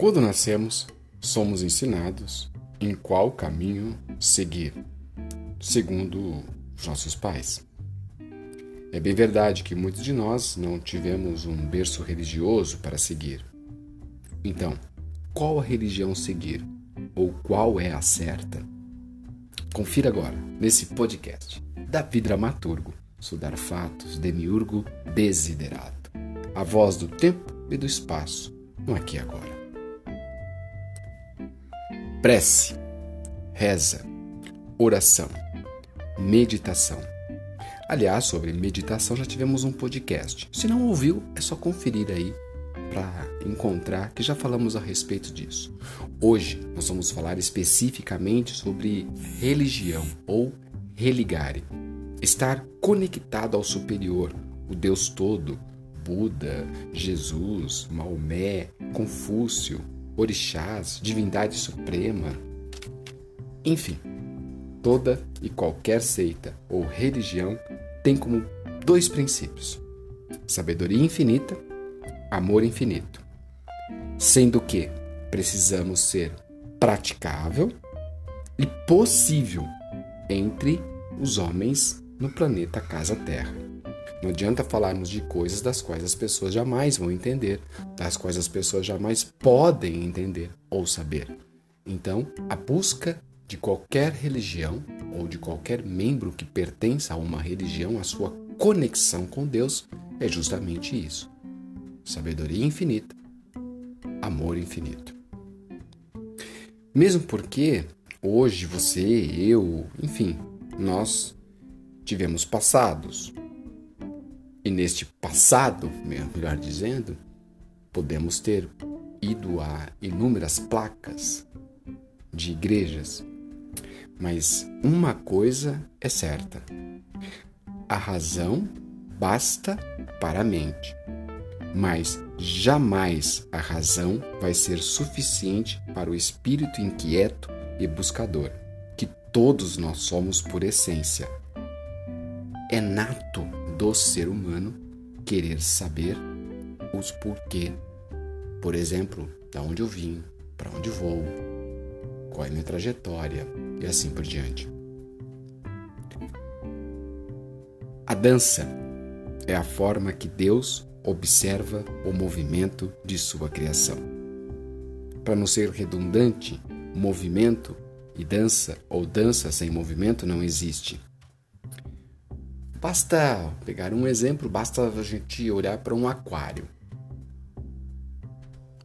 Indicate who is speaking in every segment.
Speaker 1: Quando nascemos, somos ensinados em qual caminho seguir, segundo os nossos pais. É bem verdade que muitos de nós não tivemos um berço religioso para seguir. Então, qual a religião seguir? Ou qual é a certa? Confira agora, nesse podcast, Davi Dramaturgo, Sudar Fatos, Demiurgo Desiderato. A voz do tempo e do espaço, no aqui agora. Prece, reza, oração, meditação. Aliás, sobre meditação já tivemos um podcast. Se não ouviu, é só conferir aí para encontrar que já falamos a respeito disso. Hoje nós vamos falar especificamente sobre religião ou religare. Estar conectado ao superior, o Deus todo, Buda, Jesus, Maomé, Confúcio, orixás, divindade suprema. Enfim, toda e qualquer seita ou religião tem como dois princípios: sabedoria infinita, amor infinito. Sendo que precisamos ser praticável e possível entre os homens no planeta Casa Terra. Não adianta falarmos de coisas das quais as pessoas jamais vão entender, das quais as pessoas jamais podem entender ou saber. Então, a busca de qualquer religião ou de qualquer membro que pertença a uma religião, a sua conexão com Deus, é justamente isso: sabedoria infinita, amor infinito. Mesmo porque hoje você, eu, enfim, nós tivemos passados, e neste passado, melhor dizendo, podemos ter ido a inúmeras placas de igrejas. Mas uma coisa é certa: a razão basta para a mente, mas jamais a razão vai ser suficiente para o espírito inquieto e buscador, que todos nós somos por essência. É nato do ser humano querer saber os porquê. Por exemplo, da onde eu vim, para onde vou, qual é minha trajetória e assim por diante. A dança é a forma que Deus observa o movimento de sua criação. Para não ser redundante, movimento e dança ou dança sem movimento não existe. Basta pegar um exemplo, basta a gente olhar para um aquário.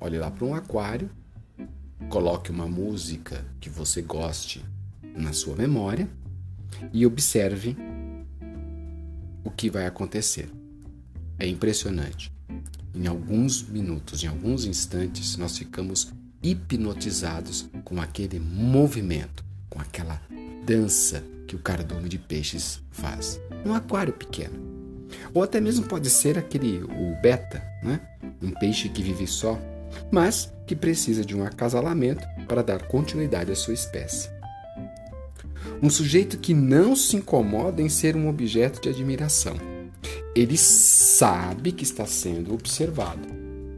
Speaker 1: Olhe lá para um aquário, coloque uma música que você goste na sua memória e observe o que vai acontecer. É impressionante. Em alguns minutos, em alguns instantes, nós ficamos hipnotizados com aquele movimento, com aquela dança que o cardume de peixes faz. Um aquário pequeno. Ou até mesmo pode ser aquele, o beta, né? um peixe que vive só, mas que precisa de um acasalamento para dar continuidade à sua espécie. Um sujeito que não se incomoda em ser um objeto de admiração. Ele sabe que está sendo observado.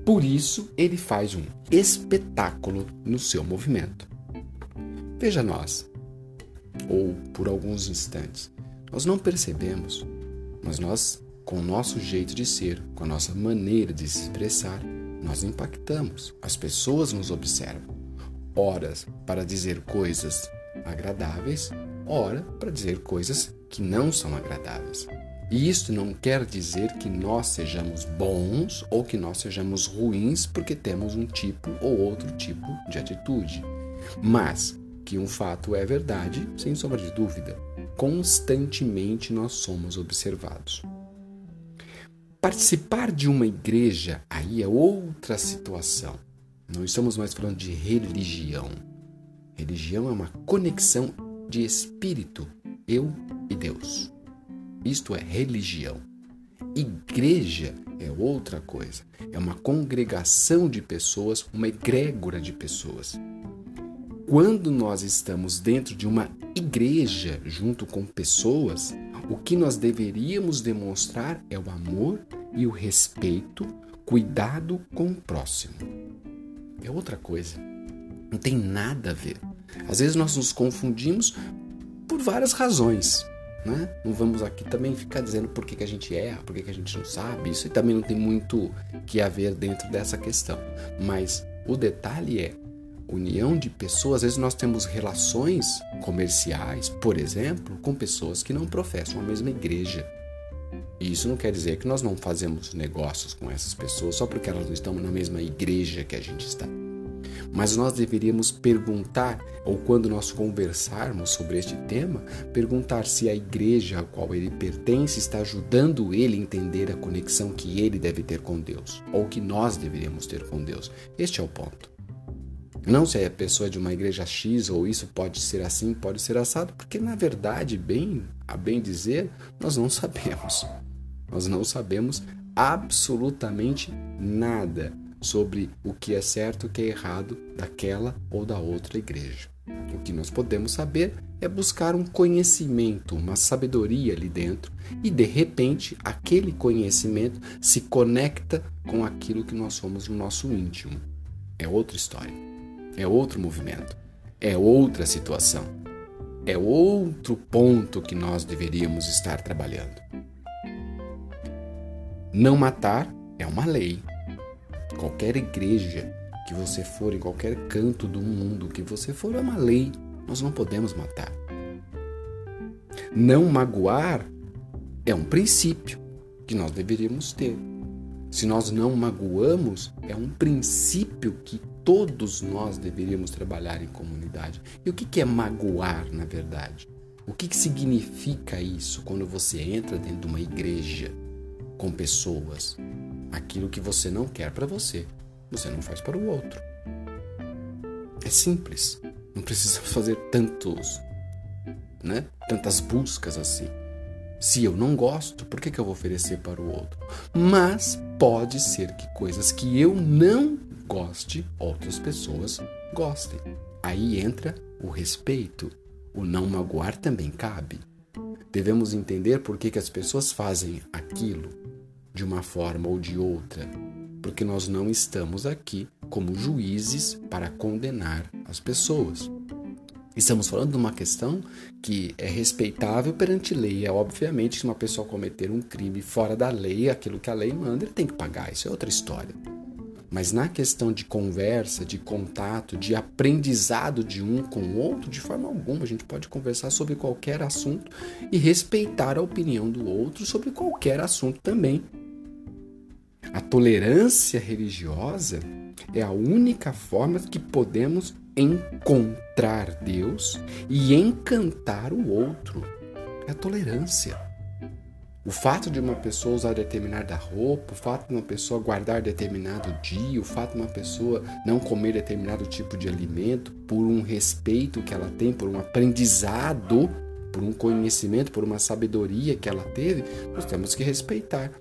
Speaker 1: Por isso, ele faz um espetáculo no seu movimento. Veja nós, ou por alguns instantes. Nós não percebemos, mas nós, com o nosso jeito de ser, com a nossa maneira de se expressar, nós impactamos. As pessoas nos observam. Horas para dizer coisas agradáveis, ora para dizer coisas que não são agradáveis. E isso não quer dizer que nós sejamos bons ou que nós sejamos ruins porque temos um tipo ou outro tipo de atitude. Mas que um fato é verdade, sem sombra de dúvida. Constantemente nós somos observados. Participar de uma igreja aí é outra situação. Não estamos mais falando de religião. Religião é uma conexão de espírito, eu e Deus. Isto é religião. Igreja é outra coisa. É uma congregação de pessoas, uma egrégora de pessoas quando nós estamos dentro de uma igreja junto com pessoas, o que nós deveríamos demonstrar é o amor e o respeito, cuidado com o próximo. é outra coisa. Não tem nada a ver. Às vezes nós nos confundimos por várias razões. Né? Não vamos aqui também ficar dizendo por que, que a gente erra, por que, que a gente não sabe. Isso também não tem muito que haver dentro dessa questão. Mas o detalhe é união de pessoas. Às vezes nós temos relações comerciais, por exemplo, com pessoas que não professam a mesma igreja. E isso não quer dizer que nós não fazemos negócios com essas pessoas só porque elas não estão na mesma igreja que a gente está. Mas nós deveríamos perguntar, ou quando nós conversarmos sobre este tema, perguntar se a igreja a qual ele pertence está ajudando ele a entender a conexão que ele deve ter com Deus, ou que nós deveríamos ter com Deus. Este é o ponto. Não se a pessoa é de uma igreja X ou isso pode ser assim, pode ser assado, porque na verdade, bem, a bem dizer, nós não sabemos. Nós não sabemos absolutamente nada sobre o que é certo e o que é errado daquela ou da outra igreja. O que nós podemos saber é buscar um conhecimento, uma sabedoria ali dentro, e de repente aquele conhecimento se conecta com aquilo que nós somos no nosso íntimo. É outra história, é outro movimento, é outra situação, é outro ponto que nós deveríamos estar trabalhando. Não matar é uma lei, Qualquer igreja que você for, em qualquer canto do mundo que você for, é uma lei. Nós não podemos matar. Não magoar é um princípio que nós deveríamos ter. Se nós não magoamos, é um princípio que todos nós deveríamos trabalhar em comunidade. E o que é magoar, na verdade? O que significa isso quando você entra dentro de uma igreja com pessoas? Aquilo que você não quer para você, você não faz para o outro. É simples. Não precisa fazer tantos, né? Tantas buscas assim. Se eu não gosto, por que, que eu vou oferecer para o outro? Mas pode ser que coisas que eu não goste, outras pessoas gostem. Aí entra o respeito. O não magoar também cabe. Devemos entender por que, que as pessoas fazem aquilo de uma forma ou de outra, porque nós não estamos aqui como juízes para condenar as pessoas. Estamos falando de uma questão que é respeitável perante lei. É obviamente se uma pessoa cometer um crime fora da lei, aquilo que a lei manda, ele tem que pagar. Isso é outra história. Mas na questão de conversa, de contato, de aprendizado de um com o outro, de forma alguma, a gente pode conversar sobre qualquer assunto e respeitar a opinião do outro sobre qualquer assunto também. A tolerância religiosa é a única forma que podemos encontrar Deus e encantar o outro. É a tolerância. O fato de uma pessoa usar determinada roupa, o fato de uma pessoa guardar determinado dia, o fato de uma pessoa não comer determinado tipo de alimento, por um respeito que ela tem, por um aprendizado por um conhecimento, por uma sabedoria que ela teve, nós temos que respeitar.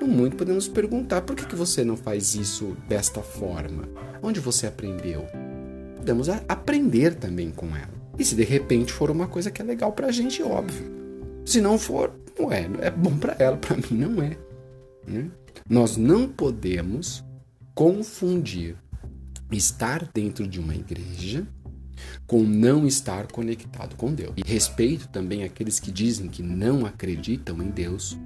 Speaker 1: No muito podemos perguntar por que, que você não faz isso desta forma? Onde você aprendeu? Podemos aprender também com ela. E se de repente for uma coisa que é legal pra gente, óbvio. Se não for, não é. É bom para ela, para mim não é. Né? Nós não podemos confundir estar dentro de uma igreja com não estar conectado com Deus. E respeito também aqueles que dizem que não acreditam em Deus,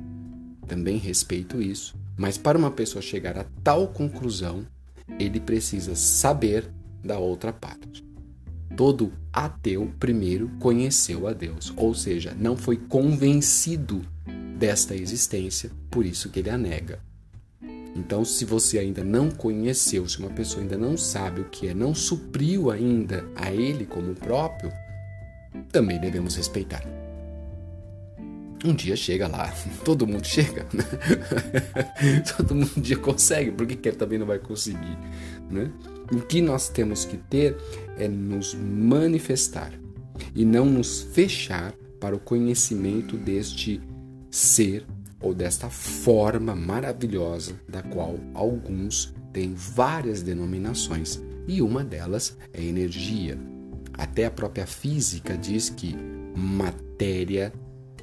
Speaker 1: também respeito isso. Mas para uma pessoa chegar a tal conclusão, ele precisa saber da outra parte. Todo ateu primeiro conheceu a Deus, ou seja, não foi convencido desta existência, por isso que ele a nega. Então, se você ainda não conheceu, se uma pessoa ainda não sabe o que é, não supriu ainda a ele como próprio, também devemos respeitar. Um dia chega lá, todo mundo chega, né? todo mundo um dia consegue, por que, que ele também não vai conseguir? Né? O que nós temos que ter é nos manifestar e não nos fechar para o conhecimento deste ser ou desta forma maravilhosa da qual alguns têm várias denominações e uma delas é energia. Até a própria física diz que matéria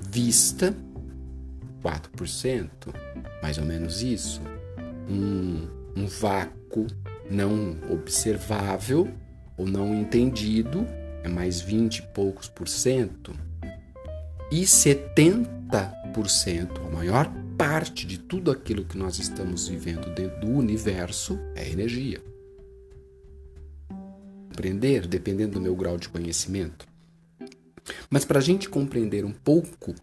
Speaker 1: vista 4%, mais ou menos isso. Um, um vácuo não observável ou não entendido é mais 20 e poucos por cento. E 70%, a maior parte de tudo aquilo que nós estamos vivendo dentro do universo é energia. Compreender, dependendo do meu grau de conhecimento. Mas para a gente compreender um pouco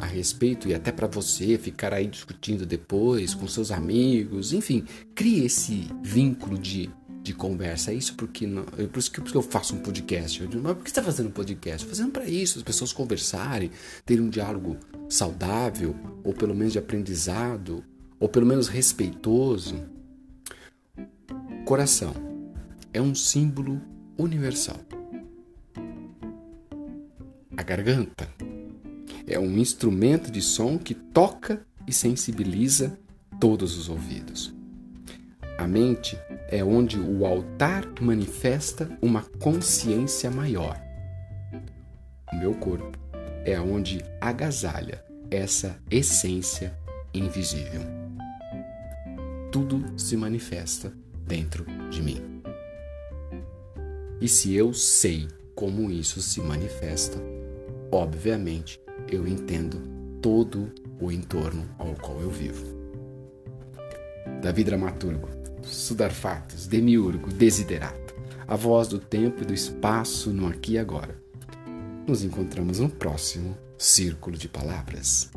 Speaker 1: a respeito e até para você ficar aí discutindo depois com seus amigos, enfim, crie esse vínculo de, de conversa. É isso porque não, é por, isso que, eu faço um podcast. Eu digo, mas por que você está fazendo um podcast? Fazendo para isso, as pessoas conversarem, terem um diálogo saudável, ou pelo menos de aprendizado, ou pelo menos respeitoso. Coração é um símbolo universal. A garganta é um instrumento de som que toca e sensibiliza todos os ouvidos. A mente é onde o altar manifesta uma consciência maior. O meu corpo é onde agasalha essa essência invisível. Tudo se manifesta dentro de mim. E se eu sei como isso se manifesta, obviamente eu entendo todo o entorno ao qual eu vivo. Davi Dramaturgo, Sudarfatos, Demiurgo, Desiderato, a voz do tempo e do espaço no aqui e agora. Nos encontramos no próximo Círculo de Palavras.